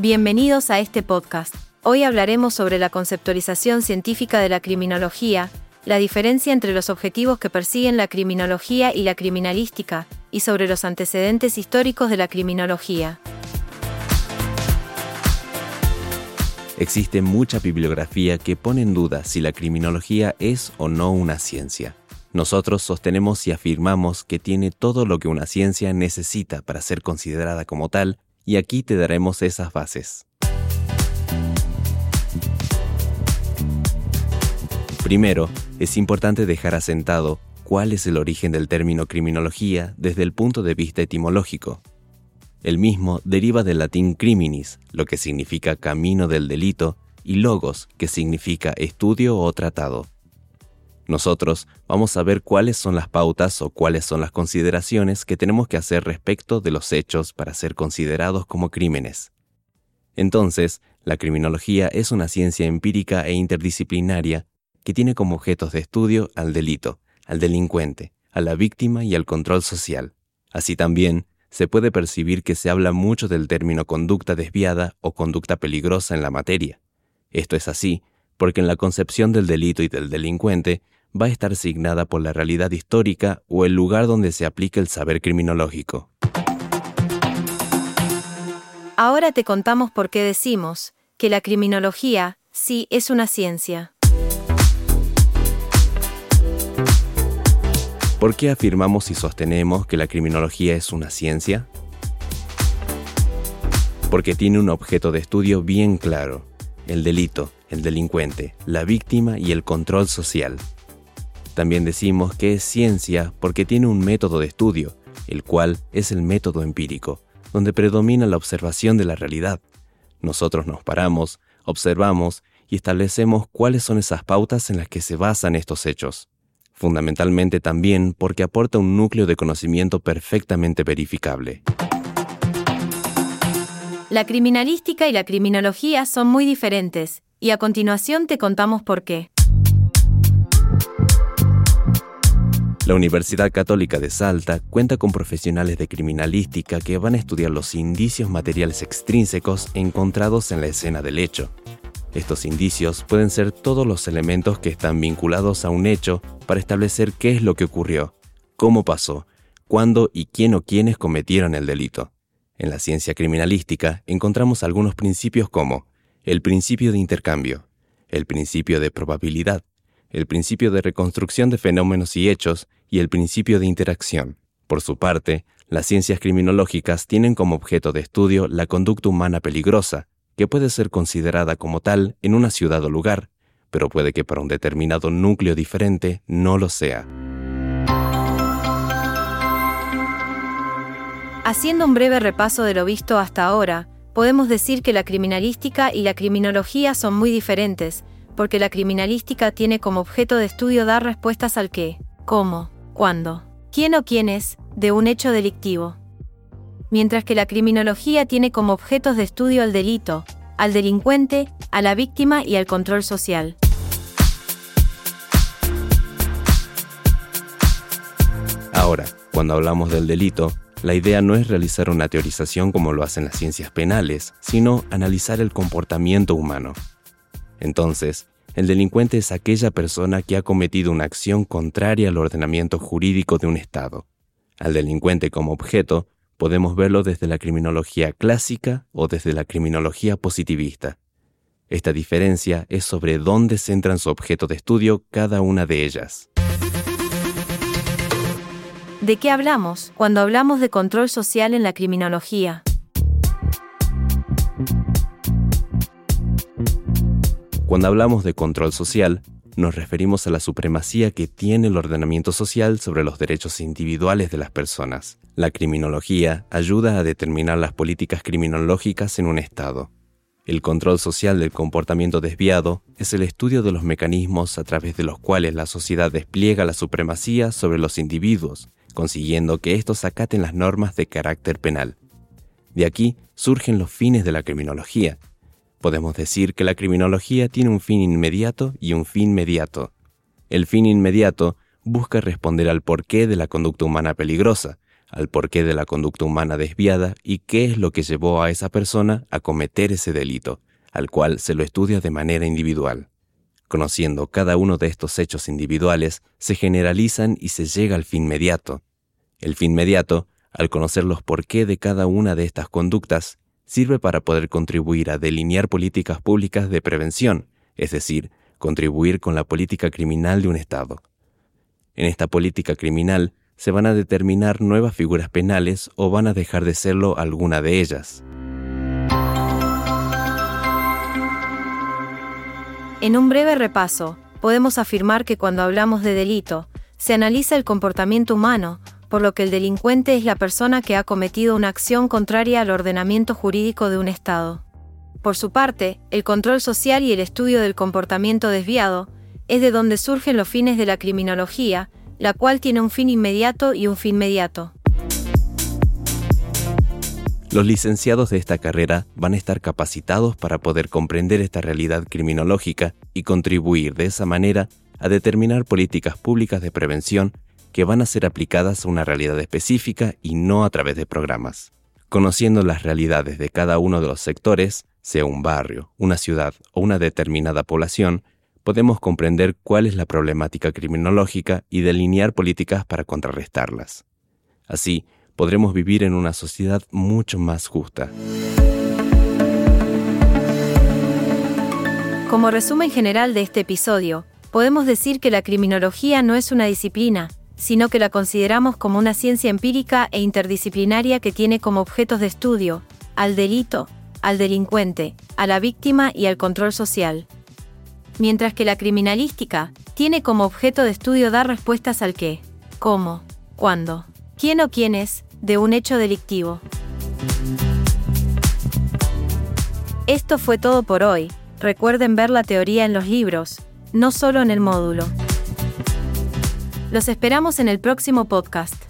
Bienvenidos a este podcast. Hoy hablaremos sobre la conceptualización científica de la criminología, la diferencia entre los objetivos que persiguen la criminología y la criminalística, y sobre los antecedentes históricos de la criminología. Existe mucha bibliografía que pone en duda si la criminología es o no una ciencia. Nosotros sostenemos y afirmamos que tiene todo lo que una ciencia necesita para ser considerada como tal, y aquí te daremos esas bases. Primero, es importante dejar asentado cuál es el origen del término criminología desde el punto de vista etimológico. El mismo deriva del latín criminis, lo que significa camino del delito, y logos, que significa estudio o tratado. Nosotros vamos a ver cuáles son las pautas o cuáles son las consideraciones que tenemos que hacer respecto de los hechos para ser considerados como crímenes. Entonces, la criminología es una ciencia empírica e interdisciplinaria que tiene como objetos de estudio al delito, al delincuente, a la víctima y al control social. Así también, se puede percibir que se habla mucho del término conducta desviada o conducta peligrosa en la materia. Esto es así porque en la concepción del delito y del delincuente va a estar signada por la realidad histórica o el lugar donde se aplica el saber criminológico. Ahora te contamos por qué decimos que la criminología sí es una ciencia. ¿Por qué afirmamos y sostenemos que la criminología es una ciencia? Porque tiene un objeto de estudio bien claro, el delito, el delincuente, la víctima y el control social. También decimos que es ciencia porque tiene un método de estudio, el cual es el método empírico, donde predomina la observación de la realidad. Nosotros nos paramos, observamos y establecemos cuáles son esas pautas en las que se basan estos hechos. Fundamentalmente también porque aporta un núcleo de conocimiento perfectamente verificable. La criminalística y la criminología son muy diferentes, y a continuación te contamos por qué. La Universidad Católica de Salta cuenta con profesionales de criminalística que van a estudiar los indicios materiales extrínsecos encontrados en la escena del hecho. Estos indicios pueden ser todos los elementos que están vinculados a un hecho para establecer qué es lo que ocurrió, cómo pasó, cuándo y quién o quiénes cometieron el delito. En la ciencia criminalística encontramos algunos principios como el principio de intercambio, el principio de probabilidad, el principio de reconstrucción de fenómenos y hechos y el principio de interacción. Por su parte, las ciencias criminológicas tienen como objeto de estudio la conducta humana peligrosa, que puede ser considerada como tal en una ciudad o lugar, pero puede que para un determinado núcleo diferente no lo sea. Haciendo un breve repaso de lo visto hasta ahora, podemos decir que la criminalística y la criminología son muy diferentes, porque la criminalística tiene como objeto de estudio dar respuestas al qué, cómo, cuándo, quién o quiénes, de un hecho delictivo. Mientras que la criminología tiene como objetos de estudio al delito, al delincuente, a la víctima y al control social. Ahora, cuando hablamos del delito, la idea no es realizar una teorización como lo hacen las ciencias penales, sino analizar el comportamiento humano. Entonces, el delincuente es aquella persona que ha cometido una acción contraria al ordenamiento jurídico de un Estado. Al delincuente como objeto podemos verlo desde la criminología clásica o desde la criminología positivista. Esta diferencia es sobre dónde centran su objeto de estudio cada una de ellas. ¿De qué hablamos cuando hablamos de control social en la criminología? Cuando hablamos de control social, nos referimos a la supremacía que tiene el ordenamiento social sobre los derechos individuales de las personas. La criminología ayuda a determinar las políticas criminológicas en un Estado. El control social del comportamiento desviado es el estudio de los mecanismos a través de los cuales la sociedad despliega la supremacía sobre los individuos, consiguiendo que estos acaten las normas de carácter penal. De aquí surgen los fines de la criminología, Podemos decir que la criminología tiene un fin inmediato y un fin mediato. El fin inmediato busca responder al porqué de la conducta humana peligrosa, al porqué de la conducta humana desviada y qué es lo que llevó a esa persona a cometer ese delito, al cual se lo estudia de manera individual. Conociendo cada uno de estos hechos individuales, se generalizan y se llega al fin mediato. El fin mediato, al conocer los porqué de cada una de estas conductas, sirve para poder contribuir a delinear políticas públicas de prevención, es decir, contribuir con la política criminal de un Estado. En esta política criminal se van a determinar nuevas figuras penales o van a dejar de serlo alguna de ellas. En un breve repaso, podemos afirmar que cuando hablamos de delito, se analiza el comportamiento humano, por lo que el delincuente es la persona que ha cometido una acción contraria al ordenamiento jurídico de un Estado. Por su parte, el control social y el estudio del comportamiento desviado es de donde surgen los fines de la criminología, la cual tiene un fin inmediato y un fin mediato. Los licenciados de esta carrera van a estar capacitados para poder comprender esta realidad criminológica y contribuir de esa manera a determinar políticas públicas de prevención que van a ser aplicadas a una realidad específica y no a través de programas. Conociendo las realidades de cada uno de los sectores, sea un barrio, una ciudad o una determinada población, podemos comprender cuál es la problemática criminológica y delinear políticas para contrarrestarlas. Así, podremos vivir en una sociedad mucho más justa. Como resumen general de este episodio, podemos decir que la criminología no es una disciplina, sino que la consideramos como una ciencia empírica e interdisciplinaria que tiene como objetos de estudio al delito, al delincuente, a la víctima y al control social mientras que la criminalística tiene como objeto de estudio dar respuestas al qué, cómo, cuándo, quién o quiénes de un hecho delictivo. Esto fue todo por hoy. Recuerden ver la teoría en los libros, no solo en el módulo. Los esperamos en el próximo podcast.